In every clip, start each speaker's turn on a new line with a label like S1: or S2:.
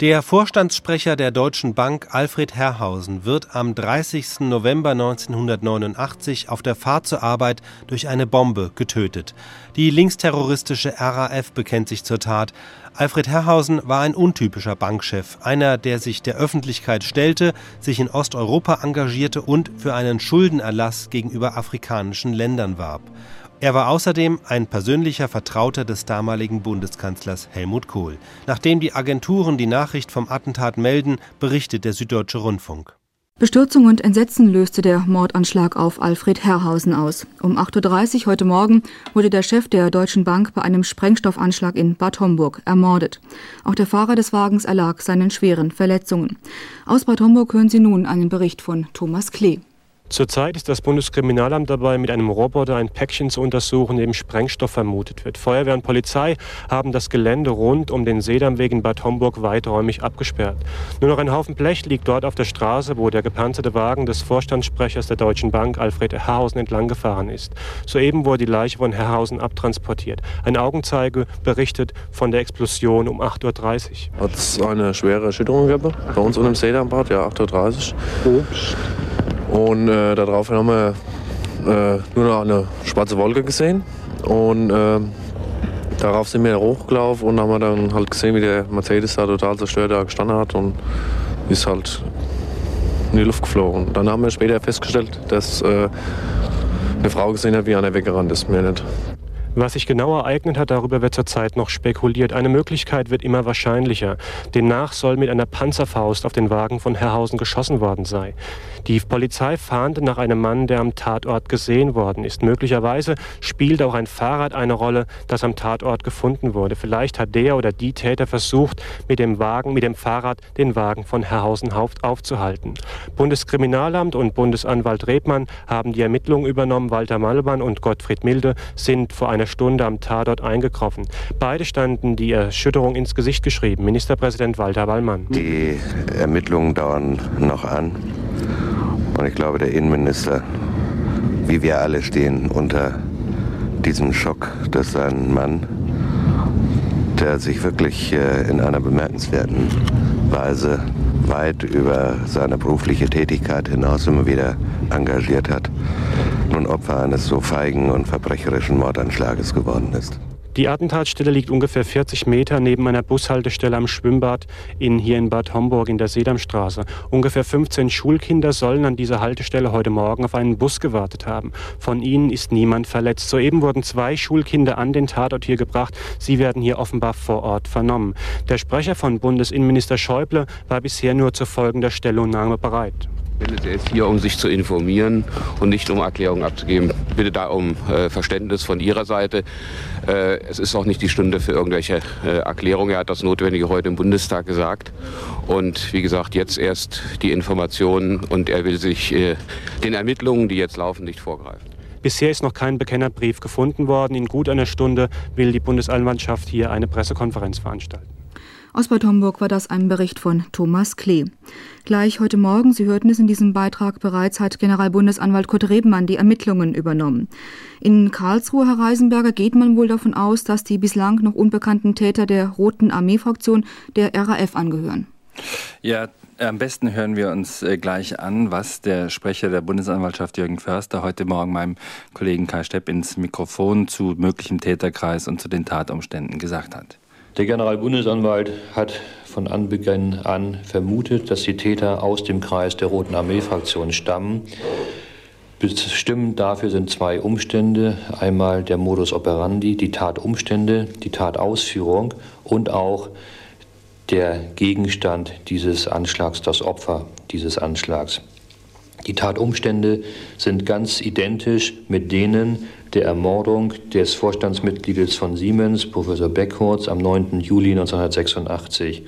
S1: Der Vorstandssprecher der Deutschen Bank Alfred Herrhausen wird am 30. November 1989 auf der Fahrt zur Arbeit durch eine Bombe getötet. Die linksterroristische RAF bekennt sich zur Tat. Alfred Herrhausen war ein untypischer Bankchef, einer, der sich der Öffentlichkeit stellte, sich in Osteuropa engagierte und für einen Schuldenerlass gegenüber afrikanischen Ländern warb. Er war außerdem ein persönlicher Vertrauter des damaligen Bundeskanzlers Helmut Kohl. Nachdem die Agenturen die Nachricht vom Attentat melden, berichtet der Süddeutsche Rundfunk.
S2: Bestürzung und Entsetzen löste der Mordanschlag auf Alfred Herrhausen aus. Um 8.30 Uhr heute Morgen wurde der Chef der Deutschen Bank bei einem Sprengstoffanschlag in Bad Homburg ermordet. Auch der Fahrer des Wagens erlag seinen schweren Verletzungen. Aus Bad Homburg hören Sie nun einen Bericht von Thomas Klee.
S3: Zurzeit ist das Bundeskriminalamt dabei, mit einem Roboter ein Päckchen zu untersuchen, in dem Sprengstoff vermutet wird. Feuerwehr und Polizei haben das Gelände rund um den Seedammweg in Bad Homburg weiträumig abgesperrt. Nur noch ein Haufen Blech liegt dort auf der Straße, wo der gepanzerte Wagen des Vorstandssprechers der Deutschen Bank, Alfred Herrhausen, entlang gefahren ist. Soeben wurde die Leiche von Herrhausen abtransportiert. Ein Augenzeuge berichtet von der Explosion um 8.30
S4: Uhr. Hat es eine schwere Erschütterung gegeben bei uns unten im Seedammbad, ja, 8.30 Uhr. Und äh, darauf haben wir äh, nur noch eine schwarze Wolke gesehen. Und äh, darauf sind wir hochgelaufen und haben dann halt gesehen, wie der Mercedes da total zerstört da gestanden hat und ist halt in die Luft geflogen. Dann haben wir später festgestellt, dass äh, eine Frau gesehen hat, wie einer weggerannt ist. Mir nicht.
S3: Was sich genau ereignet hat, darüber wird zurzeit noch spekuliert. Eine Möglichkeit wird immer wahrscheinlicher. Demnach soll mit einer Panzerfaust auf den Wagen von Herrhausen geschossen worden sein. Die Polizei fahndet nach einem Mann, der am Tatort gesehen worden ist. Möglicherweise spielt auch ein Fahrrad eine Rolle, das am Tatort gefunden wurde. Vielleicht hat der oder die Täter versucht, mit dem Wagen, mit dem Fahrrad den Wagen von Herrhausen aufzuhalten. Bundeskriminalamt und Bundesanwalt Rebmann haben die Ermittlungen übernommen. Walter Malban und Gottfried Milde sind vor einem einer Stunde am Tatort eingetroffen. Beide standen die Erschütterung ins Gesicht geschrieben. Ministerpräsident Walter Wallmann.
S5: Die Ermittlungen dauern noch an. Und ich glaube, der Innenminister, wie wir alle, stehen unter diesem Schock, dass ein Mann, der sich wirklich äh, in einer bemerkenswerten Weise weit über seine berufliche Tätigkeit hinaus immer wieder engagiert hat, Opfer eines so feigen und verbrecherischen Mordanschlages geworden ist.
S3: Die Attentatsstelle liegt ungefähr 40 Meter neben einer Bushaltestelle am Schwimmbad in, hier in Bad Homburg in der Sedammstraße. Ungefähr 15 Schulkinder sollen an dieser Haltestelle heute Morgen auf einen Bus gewartet haben. Von ihnen ist niemand verletzt. Soeben wurden zwei Schulkinder an den Tatort hier gebracht. Sie werden hier offenbar vor Ort vernommen. Der Sprecher von Bundesinnenminister Schäuble war bisher nur zur folgender Stellungnahme bereit.
S6: Er ist hier, um sich zu informieren und nicht um Erklärungen abzugeben. Bitte da um äh, Verständnis von Ihrer Seite. Äh, es ist auch nicht die Stunde für irgendwelche äh, Erklärungen. Er hat das Notwendige heute im Bundestag gesagt. Und wie gesagt, jetzt erst die Informationen und er will sich äh, den Ermittlungen, die jetzt laufen, nicht vorgreifen.
S3: Bisher ist noch kein Bekennerbrief gefunden worden. In gut einer Stunde will die Bundesanwaltschaft hier eine Pressekonferenz veranstalten.
S2: Aus Bad Homburg war das ein Bericht von Thomas Klee. Gleich heute Morgen, Sie hörten es in diesem Beitrag bereits, hat Generalbundesanwalt Kurt Rebenmann die Ermittlungen übernommen. In Karlsruhe, Herr Reisenberger, geht man wohl davon aus, dass die bislang noch unbekannten Täter der Roten Armee-Fraktion der RAF angehören.
S7: Ja, am besten hören wir uns äh, gleich an, was der Sprecher der Bundesanwaltschaft Jürgen Förster heute Morgen meinem Kollegen Kai Stepp ins Mikrofon zu möglichem Täterkreis und zu den Tatumständen gesagt hat.
S8: Der Generalbundesanwalt hat von Anbeginn an vermutet, dass die Täter aus dem Kreis der Roten Armee-Fraktion stammen. Bestimmend dafür sind zwei Umstände. Einmal der Modus operandi, die Tatumstände, die Tatausführung und auch der Gegenstand dieses Anschlags, das Opfer dieses Anschlags. Die Tatumstände sind ganz identisch mit denen der Ermordung des Vorstandsmitgliedes von Siemens, Professor Beckhorz, am 9. Juli 1986.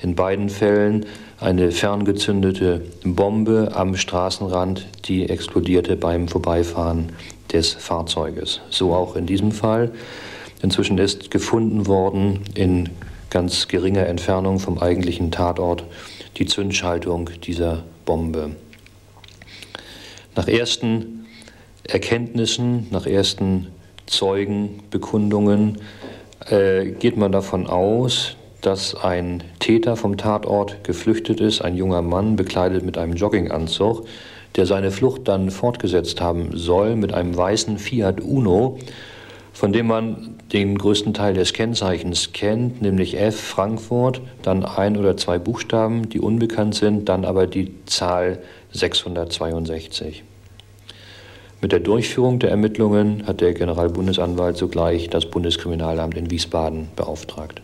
S8: In beiden Fällen eine ferngezündete Bombe am Straßenrand, die explodierte beim Vorbeifahren des Fahrzeuges. So auch in diesem Fall. Inzwischen ist gefunden worden in ganz geringer Entfernung vom eigentlichen Tatort die Zündschaltung dieser Bombe. Nach ersten Erkenntnissen, nach ersten Zeugenbekundungen äh, geht man davon aus, dass ein Täter vom Tatort geflüchtet ist, ein junger Mann bekleidet mit einem Jogginganzug, der seine Flucht dann fortgesetzt haben soll mit einem weißen Fiat Uno, von dem man den größten Teil des Kennzeichens kennt, nämlich F Frankfurt, dann ein oder zwei Buchstaben, die unbekannt sind, dann aber die Zahl 662. Mit der Durchführung der Ermittlungen hat der Generalbundesanwalt sogleich das Bundeskriminalamt in Wiesbaden beauftragt.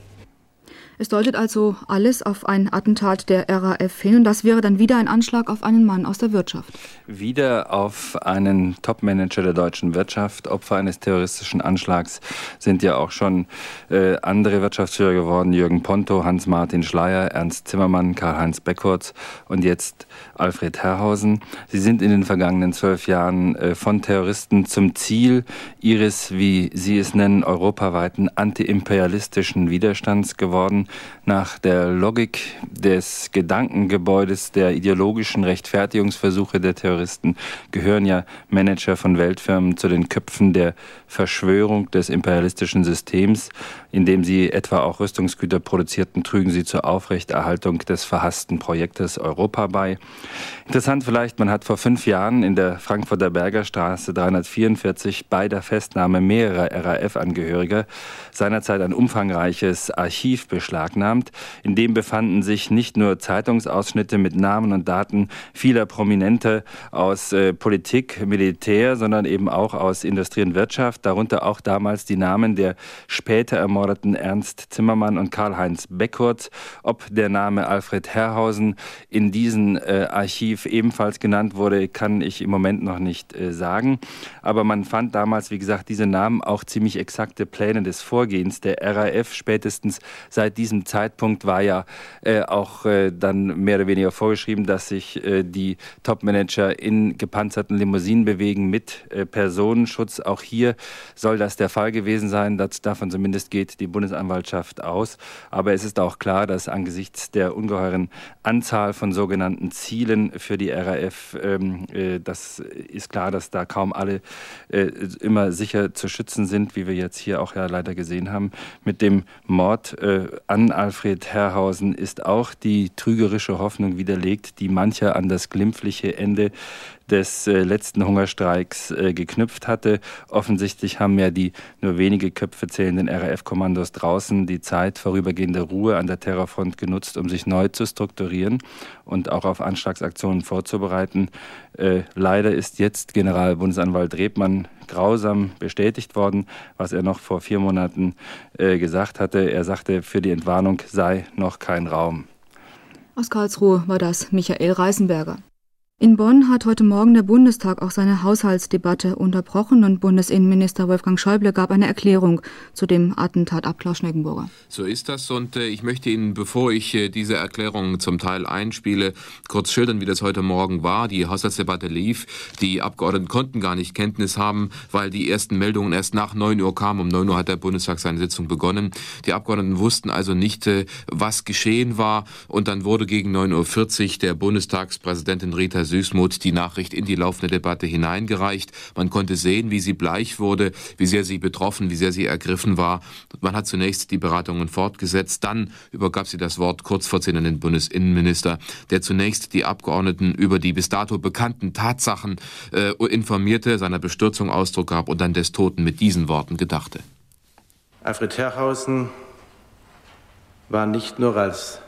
S2: Es deutet also alles auf ein Attentat der RAF hin und das wäre dann wieder ein Anschlag auf einen Mann aus der Wirtschaft.
S7: Wieder auf einen Topmanager der deutschen Wirtschaft. Opfer eines terroristischen Anschlags sind ja auch schon äh, andere Wirtschaftsführer geworden. Jürgen Ponto, Hans-Martin Schleier, Ernst Zimmermann, Karl-Heinz Beckurz und jetzt Alfred Herrhausen. Sie sind in den vergangenen zwölf Jahren äh, von Terroristen zum Ziel ihres, wie Sie es nennen, europaweiten antiimperialistischen Widerstands geworden nach der Logik des Gedankengebäudes der ideologischen Rechtfertigungsversuche der Terroristen gehören ja Manager von Weltfirmen zu den Köpfen der Verschwörung des imperialistischen Systems, indem sie etwa auch Rüstungsgüter produzierten, trügen sie zur Aufrechterhaltung des verhassten Projektes Europa bei. Interessant vielleicht, man hat vor fünf Jahren in der Frankfurter Bergerstraße 344 bei der Festnahme mehrerer RAF-Angehöriger seinerzeit ein umfangreiches Archiv beschlagnahmt. In dem befanden sich nicht nur Zeitungsausschnitte mit Namen und Daten vieler Prominente aus äh, Politik, Militär, sondern eben auch aus Industrie und Wirtschaft, darunter auch damals die Namen der später ermordeten Ernst Zimmermann und Karl-Heinz Beckurz. Ob der Name Alfred Herrhausen in diesem äh, Archiv ebenfalls genannt wurde, kann ich im Moment noch nicht äh, sagen. Aber man fand damals, wie gesagt, diese Namen auch ziemlich exakte Pläne des Vorgehens der RAF. Spätestens seit diesem Zeitpunkt war ja äh, auch äh, dann mehr oder weniger vorgeschrieben, dass sich äh, die Topmanager in gepanzerten Limousinen bewegen mit äh, Personenschutz. Auch hier soll das der Fall gewesen sein. Das, davon zumindest geht die Bundesanwaltschaft aus. Aber es ist auch klar, dass angesichts der ungeheuren Anzahl von sogenannten Zielen für die RAF, ähm, äh, das ist klar, dass da kaum alle immer sicher zu schützen sind, wie wir jetzt hier auch ja leider gesehen haben. Mit dem Mord äh, an Alfred Herrhausen ist auch die trügerische Hoffnung widerlegt, die mancher an das glimpfliche Ende des äh, letzten Hungerstreiks äh, geknüpft hatte. Offensichtlich haben ja die nur wenige Köpfe zählenden RAF-Kommandos draußen die Zeit vorübergehender Ruhe an der Terrorfront genutzt, um sich neu zu strukturieren und auch auf Anschlagsaktionen vorzubereiten. Äh, leider ist jetzt Generalbundesanwalt Rebmann grausam bestätigt worden, was er noch vor vier Monaten gesagt hatte. Er sagte, für die Entwarnung sei noch kein Raum.
S2: Aus Karlsruhe war das Michael Reisenberger. In Bonn hat heute Morgen der Bundestag auch seine Haushaltsdebatte unterbrochen und Bundesinnenminister Wolfgang Schäuble gab eine Erklärung zu dem Attentat ab Klaus Schneckenburger.
S9: So ist das und äh, ich möchte Ihnen, bevor ich äh, diese Erklärung zum Teil einspiele, kurz schildern, wie das heute Morgen war. Die Haushaltsdebatte lief. Die Abgeordneten konnten gar nicht Kenntnis haben, weil die ersten Meldungen erst nach 9 Uhr kamen. Um 9 Uhr hat der Bundestag seine Sitzung begonnen. Die Abgeordneten wussten also nicht, äh, was geschehen war und dann wurde gegen 9.40 Uhr der Bundestagspräsidentin Rita Süßmuth die Nachricht in die laufende Debatte hineingereicht. Man konnte sehen, wie sie bleich wurde, wie sehr sie betroffen, wie sehr sie ergriffen war. Man hat zunächst die Beratungen fortgesetzt, dann übergab sie das Wort kurz vor zehn an den Bundesinnenminister, der zunächst die Abgeordneten über die bis dato bekannten Tatsachen äh, informierte, seiner Bestürzung Ausdruck gab und dann des Toten mit diesen Worten gedachte.
S10: Alfred Herrhausen war nicht nur als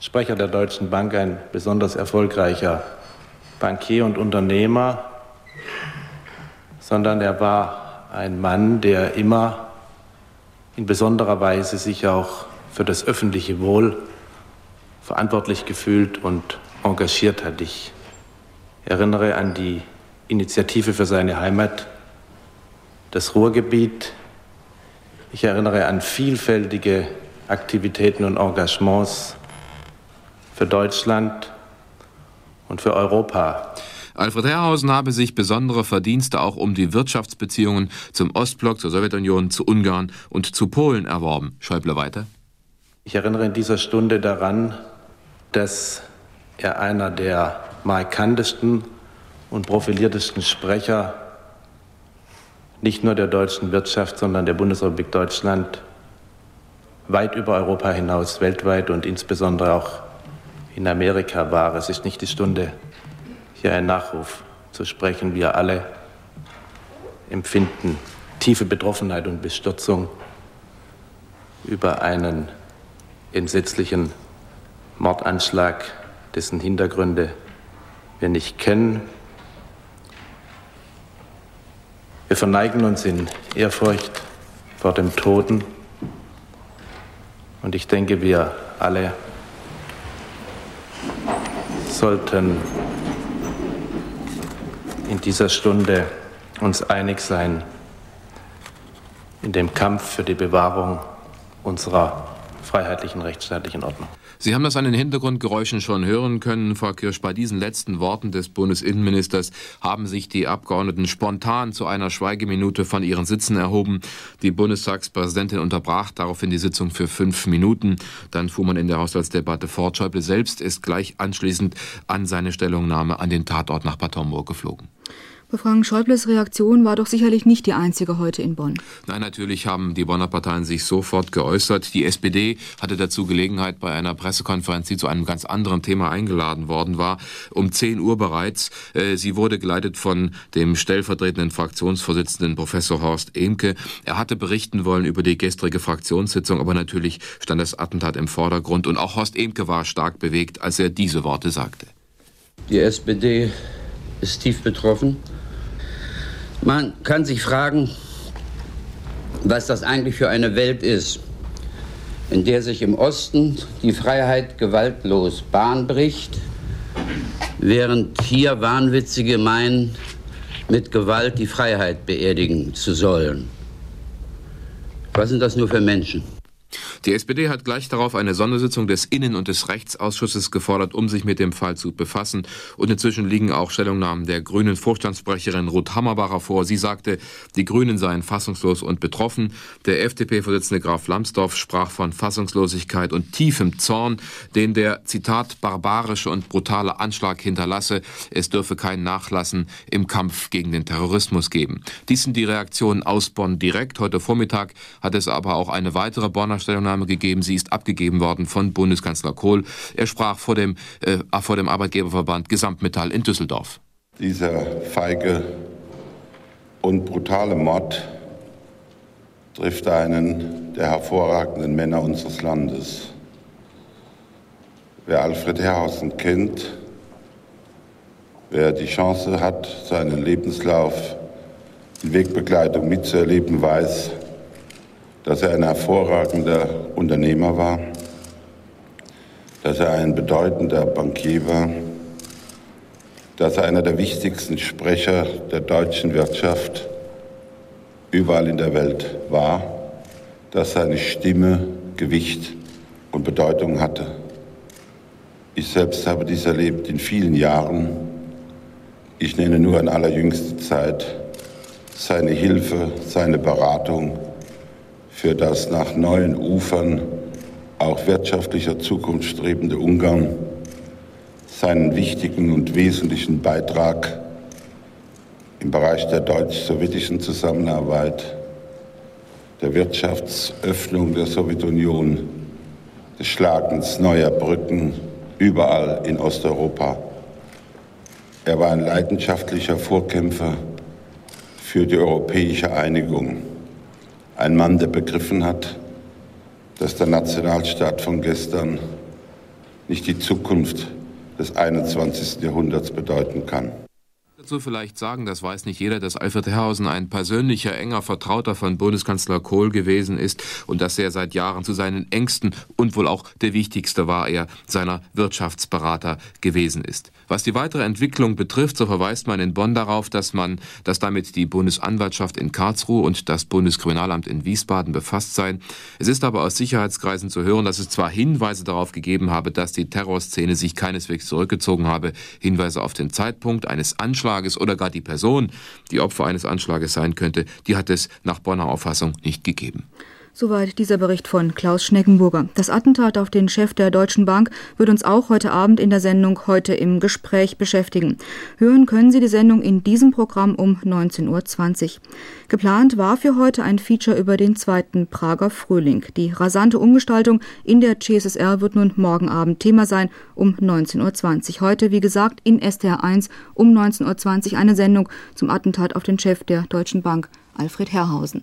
S10: Sprecher der Deutschen Bank ein besonders erfolgreicher Bankier und Unternehmer, sondern er war ein Mann, der immer in besonderer Weise sich auch für das öffentliche Wohl verantwortlich gefühlt und engagiert hat. Ich erinnere an die Initiative für seine Heimat, das Ruhrgebiet. Ich erinnere an vielfältige Aktivitäten und Engagements für Deutschland und für Europa.
S9: Alfred Herrhausen habe sich besondere Verdienste auch um die Wirtschaftsbeziehungen zum Ostblock, zur Sowjetunion, zu Ungarn und zu Polen erworben. Schäuble weiter.
S10: Ich erinnere in dieser Stunde daran, dass er einer der markantesten und profiliertesten Sprecher nicht nur der deutschen Wirtschaft, sondern der Bundesrepublik Deutschland weit über Europa hinaus, weltweit und insbesondere auch in Amerika war. Es ist nicht die Stunde, hier einen Nachruf zu sprechen. Wir alle empfinden tiefe Betroffenheit und Bestürzung über einen entsetzlichen Mordanschlag, dessen Hintergründe wir nicht kennen. Wir verneigen uns in Ehrfurcht vor dem Toten und ich denke, wir alle sollten in dieser Stunde uns einig sein in dem Kampf für die Bewahrung unserer freiheitlichen rechtsstaatlichen Ordnung.
S9: Sie haben das an den Hintergrundgeräuschen schon hören können, Frau Kirsch. Bei diesen letzten Worten des Bundesinnenministers haben sich die Abgeordneten spontan zu einer Schweigeminute von ihren Sitzen erhoben. Die Bundestagspräsidentin unterbrach daraufhin die Sitzung für fünf Minuten. Dann fuhr man in der Haushaltsdebatte fort. Schäuble selbst ist gleich anschließend an seine Stellungnahme an den Tatort nach Bad Homburg geflogen.
S2: Frank Schäubles Reaktion war doch sicherlich nicht die einzige heute in Bonn.
S9: Nein, natürlich haben die Bonner Parteien sich sofort geäußert. Die SPD hatte dazu Gelegenheit bei einer Pressekonferenz, die zu einem ganz anderen Thema eingeladen worden war, um 10 Uhr bereits. Äh, sie wurde geleitet von dem stellvertretenden Fraktionsvorsitzenden Professor Horst Emke. Er hatte berichten wollen über die gestrige Fraktionssitzung, aber natürlich stand das Attentat im Vordergrund und auch Horst Emke war stark bewegt, als er diese Worte sagte.
S11: Die SPD ist tief betroffen. Man kann sich fragen, was das eigentlich für eine Welt ist, in der sich im Osten die Freiheit gewaltlos Bahn bricht, während hier Wahnwitzige meinen, mit Gewalt die Freiheit beerdigen zu sollen. Was sind das nur für Menschen?
S9: Die SPD hat gleich darauf eine Sondersitzung des Innen- und des Rechtsausschusses gefordert, um sich mit dem Fall zu befassen. Und inzwischen liegen auch Stellungnahmen der grünen Vorstandssprecherin Ruth Hammerbacher vor. Sie sagte, die Grünen seien fassungslos und betroffen. Der FDP-Vorsitzende Graf Lambsdorff sprach von Fassungslosigkeit und tiefem Zorn, den der, Zitat, barbarische und brutale Anschlag hinterlasse. Es dürfe kein Nachlassen im Kampf gegen den Terrorismus geben. Dies sind die Reaktionen aus Bonn direkt. Heute Vormittag hat es aber auch eine weitere Bonner Stellungnahme gegeben. Sie ist abgegeben worden von Bundeskanzler Kohl. Er sprach vor dem, äh, vor dem Arbeitgeberverband Gesamtmetall in Düsseldorf.
S12: Dieser feige und brutale Mord trifft einen der hervorragenden Männer unseres Landes. Wer Alfred Herrhausen kennt, wer die Chance hat, seinen Lebenslauf in Wegbegleitung mitzuerleben, weiß, dass er ein hervorragender Unternehmer war, dass er ein bedeutender Bankier war, dass er einer der wichtigsten Sprecher der deutschen Wirtschaft überall in der Welt war, dass seine Stimme Gewicht und Bedeutung hatte. Ich selbst habe dies erlebt in vielen Jahren. Ich nenne nur in allerjüngster Zeit seine Hilfe, seine Beratung, für das nach neuen Ufern auch wirtschaftlicher Zukunft strebende Ungarn seinen wichtigen und wesentlichen Beitrag im Bereich der deutsch-sowjetischen Zusammenarbeit, der Wirtschaftsöffnung der Sowjetunion, des Schlagens neuer Brücken überall in Osteuropa. Er war ein leidenschaftlicher Vorkämpfer für die europäische Einigung. Ein Mann, der begriffen hat, dass der Nationalstaat von gestern nicht die Zukunft des 21. Jahrhunderts bedeuten kann
S9: dazu vielleicht sagen, das weiß nicht jeder, dass Alfred Herrhausen ein persönlicher, enger Vertrauter von Bundeskanzler Kohl gewesen ist und dass er seit Jahren zu seinen engsten und wohl auch der wichtigste war er seiner Wirtschaftsberater gewesen ist. Was die weitere Entwicklung betrifft, so verweist man in Bonn darauf, dass man, dass damit die Bundesanwaltschaft in Karlsruhe und das Bundeskriminalamt in Wiesbaden befasst seien. Es ist aber aus Sicherheitskreisen zu hören, dass es zwar Hinweise darauf gegeben habe, dass die Terrorszene sich keineswegs zurückgezogen habe, Hinweise auf den Zeitpunkt eines Anschlages oder gar die Person, die Opfer eines Anschlages sein könnte, die hat es nach Bonner Auffassung nicht gegeben.
S2: Soweit dieser Bericht von Klaus Schneckenburger. Das Attentat auf den Chef der Deutschen Bank wird uns auch heute Abend in der Sendung heute im Gespräch beschäftigen. Hören können Sie die Sendung in diesem Programm um 19.20 Uhr. Geplant war für heute ein Feature über den zweiten Prager Frühling. Die rasante Umgestaltung in der CSSR wird nun morgen Abend Thema sein um 19.20 Uhr. Heute, wie gesagt, in STR 1 um 19.20 Uhr eine Sendung zum Attentat auf den Chef der Deutschen Bank, Alfred Herrhausen.